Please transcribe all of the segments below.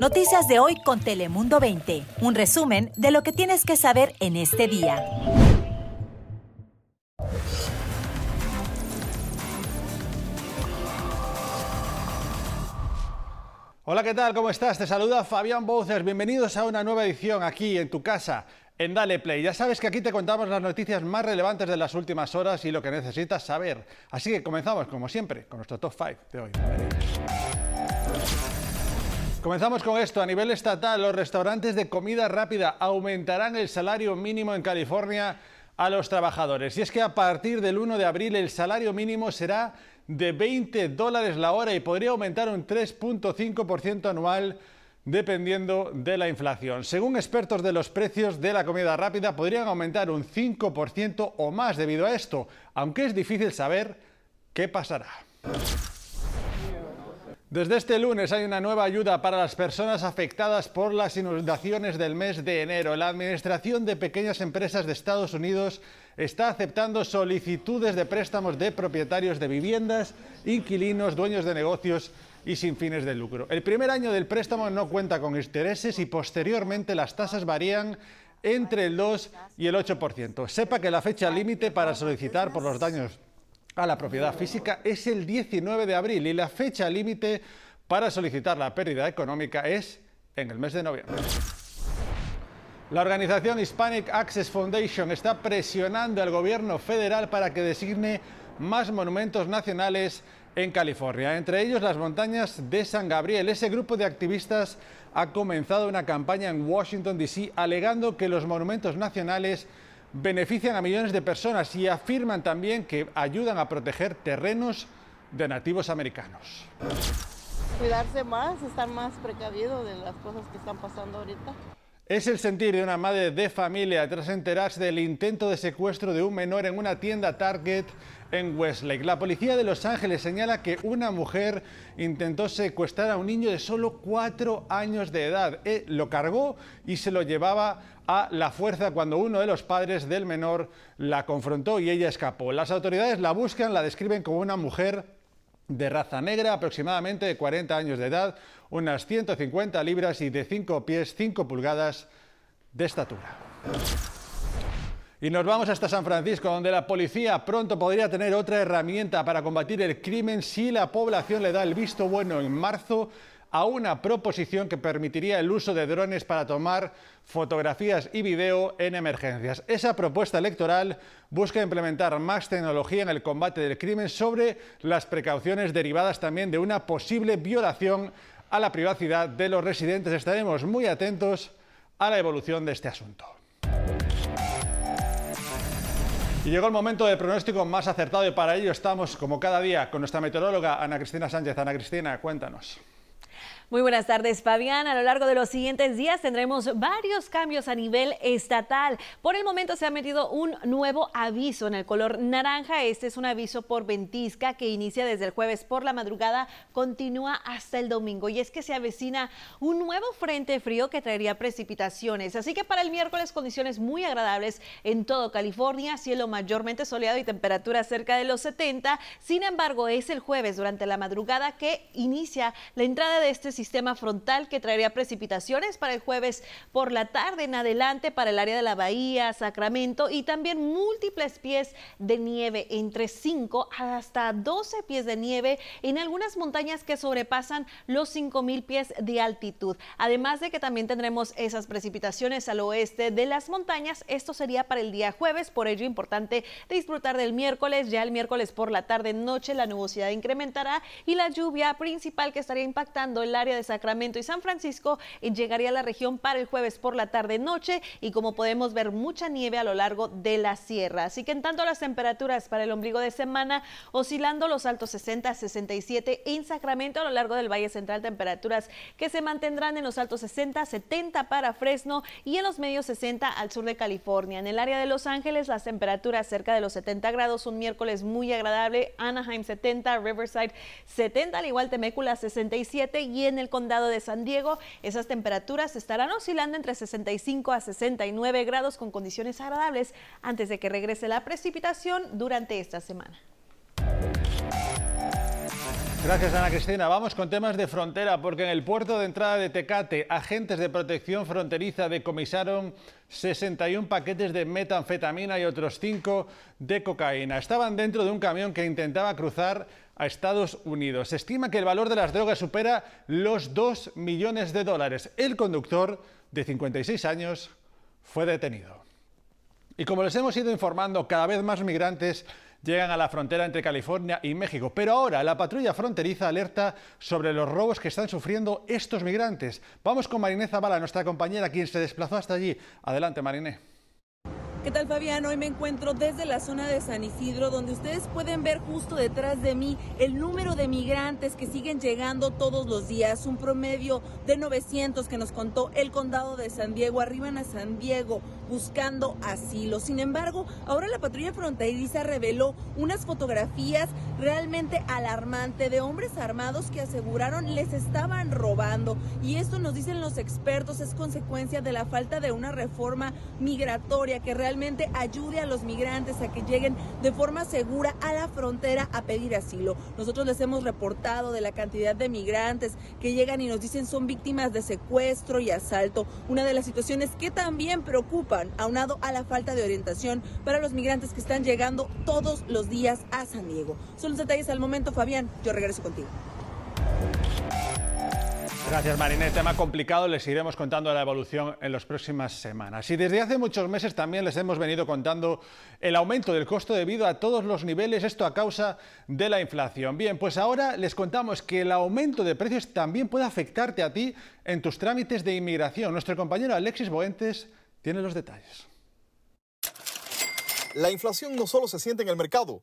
Noticias de hoy con Telemundo 20. Un resumen de lo que tienes que saber en este día. Hola, ¿qué tal? ¿Cómo estás? Te saluda Fabián Boucers. Bienvenidos a una nueva edición aquí en tu casa, en Dale Play. Ya sabes que aquí te contamos las noticias más relevantes de las últimas horas y lo que necesitas saber. Así que comenzamos, como siempre, con nuestro top 5 de hoy. Comenzamos con esto. A nivel estatal, los restaurantes de comida rápida aumentarán el salario mínimo en California a los trabajadores. Y es que a partir del 1 de abril el salario mínimo será de 20 dólares la hora y podría aumentar un 3.5% anual dependiendo de la inflación. Según expertos de los precios de la comida rápida, podrían aumentar un 5% o más debido a esto, aunque es difícil saber qué pasará. Desde este lunes hay una nueva ayuda para las personas afectadas por las inundaciones del mes de enero. La Administración de Pequeñas Empresas de Estados Unidos está aceptando solicitudes de préstamos de propietarios de viviendas, inquilinos, dueños de negocios y sin fines de lucro. El primer año del préstamo no cuenta con intereses y posteriormente las tasas varían entre el 2 y el 8%. Sepa que la fecha límite para solicitar por los daños a la propiedad física es el 19 de abril y la fecha límite para solicitar la pérdida económica es en el mes de noviembre. La organización Hispanic Access Foundation está presionando al gobierno federal para que designe más monumentos nacionales en California, entre ellos las montañas de San Gabriel. Ese grupo de activistas ha comenzado una campaña en Washington, D.C., alegando que los monumentos nacionales benefician a millones de personas y afirman también que ayudan a proteger terrenos de nativos americanos. Cuidarse más, estar más precavido de las cosas que están pasando ahorita. Es el sentir de una madre de familia tras enterarse del intento de secuestro de un menor en una tienda Target en Westlake. La policía de Los Ángeles señala que una mujer intentó secuestrar a un niño de solo cuatro años de edad. Eh, lo cargó y se lo llevaba a la fuerza cuando uno de los padres del menor la confrontó y ella escapó. Las autoridades la buscan, la describen como una mujer de raza negra, aproximadamente de 40 años de edad, unas 150 libras y de 5 pies 5 pulgadas de estatura. Y nos vamos hasta San Francisco, donde la policía pronto podría tener otra herramienta para combatir el crimen si la población le da el visto bueno en marzo a una proposición que permitiría el uso de drones para tomar fotografías y video en emergencias. Esa propuesta electoral busca implementar más tecnología en el combate del crimen sobre las precauciones derivadas también de una posible violación a la privacidad de los residentes. Estaremos muy atentos a la evolución de este asunto. Y llegó el momento del pronóstico más acertado y para ello estamos, como cada día, con nuestra meteoróloga Ana Cristina Sánchez. Ana Cristina, cuéntanos. Muy buenas tardes, Fabián. A lo largo de los siguientes días tendremos varios cambios a nivel estatal. Por el momento se ha metido un nuevo aviso en el color naranja. Este es un aviso por ventisca que inicia desde el jueves por la madrugada, continúa hasta el domingo. Y es que se avecina un nuevo frente frío que traería precipitaciones. Así que para el miércoles condiciones muy agradables en todo California, cielo mayormente soleado y temperatura cerca de los 70. Sin embargo, es el jueves durante la madrugada que inicia la entrada de este sistema frontal que traería precipitaciones para el jueves por la tarde en adelante para el área de la Bahía, Sacramento y también múltiples pies de nieve, entre 5 hasta 12 pies de nieve en algunas montañas que sobrepasan los 5000 pies de altitud. Además de que también tendremos esas precipitaciones al oeste de las montañas. Esto sería para el día jueves, por ello importante disfrutar del miércoles. Ya el miércoles por la tarde noche la nubosidad incrementará y la lluvia principal que estaría impactando el área de Sacramento y San Francisco llegaría a la región para el jueves por la tarde-noche y como podemos ver mucha nieve a lo largo de la sierra. Así que en tanto las temperaturas para el ombligo de semana oscilando los altos 60 a 67 en Sacramento a lo largo del Valle Central temperaturas que se mantendrán en los altos 60 70 para Fresno y en los medios 60 al sur de California. En el área de Los Ángeles las temperaturas cerca de los 70 grados, un miércoles muy agradable, Anaheim 70, Riverside 70, al igual Temécula 67 y en en el condado de San Diego. Esas temperaturas estarán oscilando entre 65 a 69 grados con condiciones agradables antes de que regrese la precipitación durante esta semana. Gracias Ana Cristina. Vamos con temas de frontera porque en el puerto de entrada de Tecate agentes de protección fronteriza decomisaron 61 paquetes de metanfetamina y otros 5 de cocaína. Estaban dentro de un camión que intentaba cruzar a Estados Unidos. Se estima que el valor de las drogas supera los 2 millones de dólares. El conductor, de 56 años, fue detenido. Y como les hemos ido informando, cada vez más migrantes llegan a la frontera entre California y México. Pero ahora la patrulla fronteriza alerta sobre los robos que están sufriendo estos migrantes. Vamos con Mariné Zavala, nuestra compañera, quien se desplazó hasta allí. Adelante, Mariné. ¿Qué tal Fabián? Hoy me encuentro desde la zona de San Isidro, donde ustedes pueden ver justo detrás de mí el número de migrantes que siguen llegando todos los días, un promedio de 900 que nos contó el condado de San Diego, arriban a San Diego buscando asilo. Sin embargo, ahora la patrulla fronteriza reveló unas fotografías realmente alarmantes de hombres armados que aseguraron les estaban robando. Y esto nos dicen los expertos es consecuencia de la falta de una reforma migratoria que realmente ayude a los migrantes a que lleguen de forma segura a la frontera a pedir asilo. Nosotros les hemos reportado de la cantidad de migrantes que llegan y nos dicen son víctimas de secuestro y asalto, una de las situaciones que también preocupan, aunado a la falta de orientación para los migrantes que están llegando todos los días a San Diego. Son los detalles al momento, Fabián. Yo regreso contigo. Gracias, Mariné. Tema complicado, les iremos contando la evolución en las próximas semanas. Y desde hace muchos meses también les hemos venido contando el aumento del costo de vida a todos los niveles, esto a causa de la inflación. Bien, pues ahora les contamos que el aumento de precios también puede afectarte a ti en tus trámites de inmigración. Nuestro compañero Alexis Boentes tiene los detalles. La inflación no solo se siente en el mercado,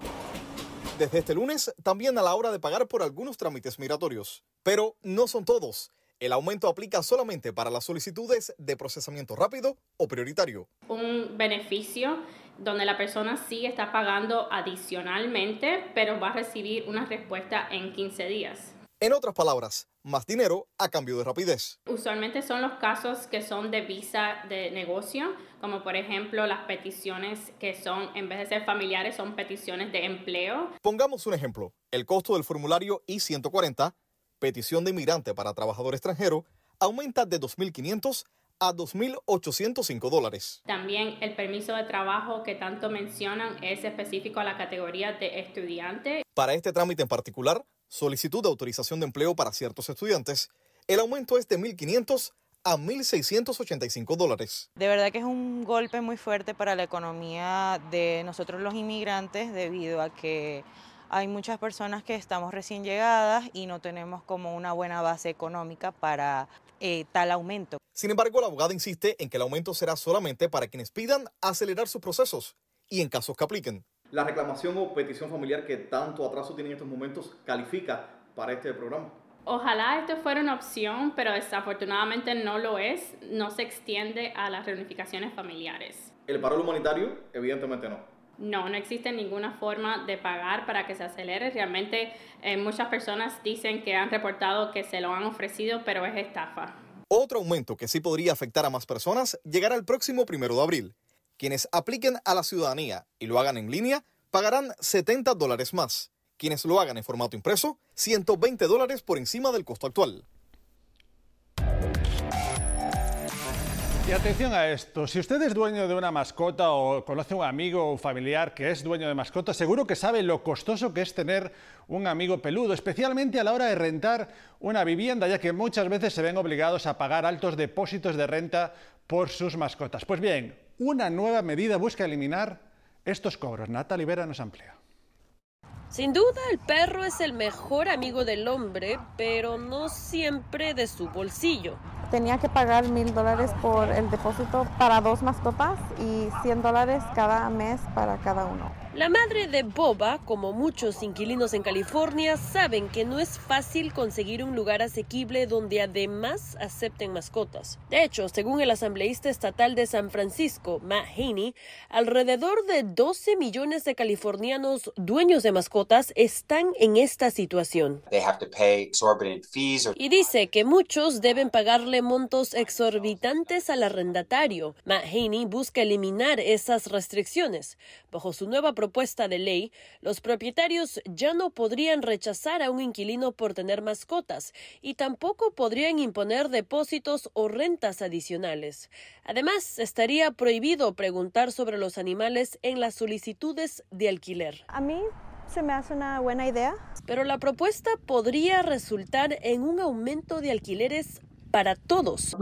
desde este lunes también a la hora de pagar por algunos trámites migratorios. Pero no son todos. El aumento aplica solamente para las solicitudes de procesamiento rápido o prioritario. Un beneficio donde la persona sí está pagando adicionalmente, pero va a recibir una respuesta en 15 días. En otras palabras, más dinero a cambio de rapidez. Usualmente son los casos que son de visa de negocio, como por ejemplo las peticiones que son, en vez de ser familiares, son peticiones de empleo. Pongamos un ejemplo. El costo del formulario I-140, petición de inmigrante para trabajador extranjero, aumenta de 2.500 a 2.805 dólares. También el permiso de trabajo que tanto mencionan es específico a la categoría de estudiante. Para este trámite en particular, solicitud de autorización de empleo para ciertos estudiantes, el aumento es de 1.500 a 1.685 dólares. De verdad que es un golpe muy fuerte para la economía de nosotros los inmigrantes debido a que hay muchas personas que estamos recién llegadas y no tenemos como una buena base económica para eh, tal aumento. Sin embargo, la abogada insiste en que el aumento será solamente para quienes pidan acelerar sus procesos y en casos que apliquen. La reclamación o petición familiar que tanto atraso tiene en estos momentos califica para este programa. Ojalá esto fuera una opción, pero desafortunadamente no lo es. No se extiende a las reunificaciones familiares. ¿El paro humanitario? Evidentemente no. No, no existe ninguna forma de pagar para que se acelere. Realmente eh, muchas personas dicen que han reportado que se lo han ofrecido, pero es estafa. Otro aumento que sí podría afectar a más personas llegará el próximo primero de abril. Quienes apliquen a la ciudadanía y lo hagan en línea pagarán 70 dólares más. Quienes lo hagan en formato impreso, 120 dólares por encima del costo actual. Y atención a esto, si usted es dueño de una mascota o conoce un amigo o familiar que es dueño de mascota, seguro que sabe lo costoso que es tener un amigo peludo, especialmente a la hora de rentar una vivienda, ya que muchas veces se ven obligados a pagar altos depósitos de renta por sus mascotas. Pues bien, una nueva medida busca eliminar estos cobros. Natalie Vera nos amplía. Sin duda, el perro es el mejor amigo del hombre, pero no siempre de su bolsillo tenía que pagar mil dólares por el depósito para dos mascotas y 100 dólares cada mes para cada uno. La madre de Boba, como muchos inquilinos en California, saben que no es fácil conseguir un lugar asequible donde además acepten mascotas. De hecho, según el asambleísta estatal de San Francisco, Matt Haney, alrededor de 12 millones de californianos dueños de mascotas están en esta situación. Y dice que muchos deben pagarle montos exorbitantes al arrendatario. Matt Haney busca eliminar esas restricciones. Bajo su nueva propuesta de ley, los propietarios ya no podrían rechazar a un inquilino por tener mascotas y tampoco podrían imponer depósitos o rentas adicionales. Además, estaría prohibido preguntar sobre los animales en las solicitudes de alquiler. A mí se me hace una buena idea. Pero la propuesta podría resultar en un aumento de alquileres para todos.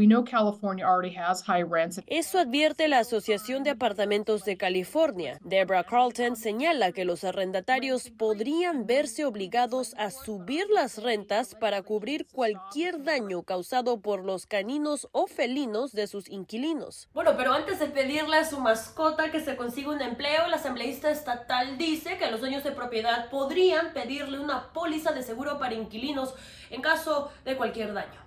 Eso advierte la Asociación de Apartamentos de California. Deborah Carlton señala que los arrendatarios podrían verse obligados a subir las rentas para cubrir cualquier daño causado por los caninos o felinos de sus inquilinos. Bueno, pero antes de pedirle a su mascota que se consiga un empleo, la asambleísta estatal dice que los dueños de propiedad podrían pedirle una póliza de seguro para inquilinos en caso de cualquier daño.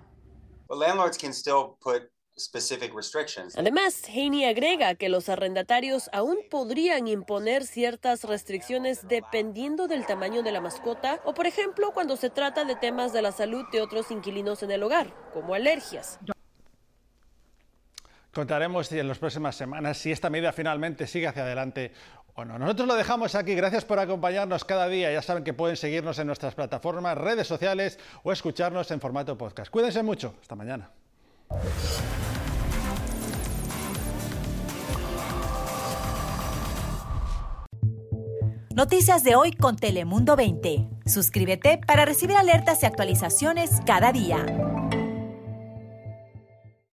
Además, Haney agrega que los arrendatarios aún podrían imponer ciertas restricciones dependiendo del tamaño de la mascota o, por ejemplo, cuando se trata de temas de la salud de otros inquilinos en el hogar, como alergias. Contaremos en las próximas semanas si esta medida finalmente sigue hacia adelante o no. Nosotros lo dejamos aquí. Gracias por acompañarnos cada día. Ya saben que pueden seguirnos en nuestras plataformas, redes sociales o escucharnos en formato podcast. Cuídense mucho. Hasta mañana. Noticias de hoy con Telemundo 20. Suscríbete para recibir alertas y actualizaciones cada día.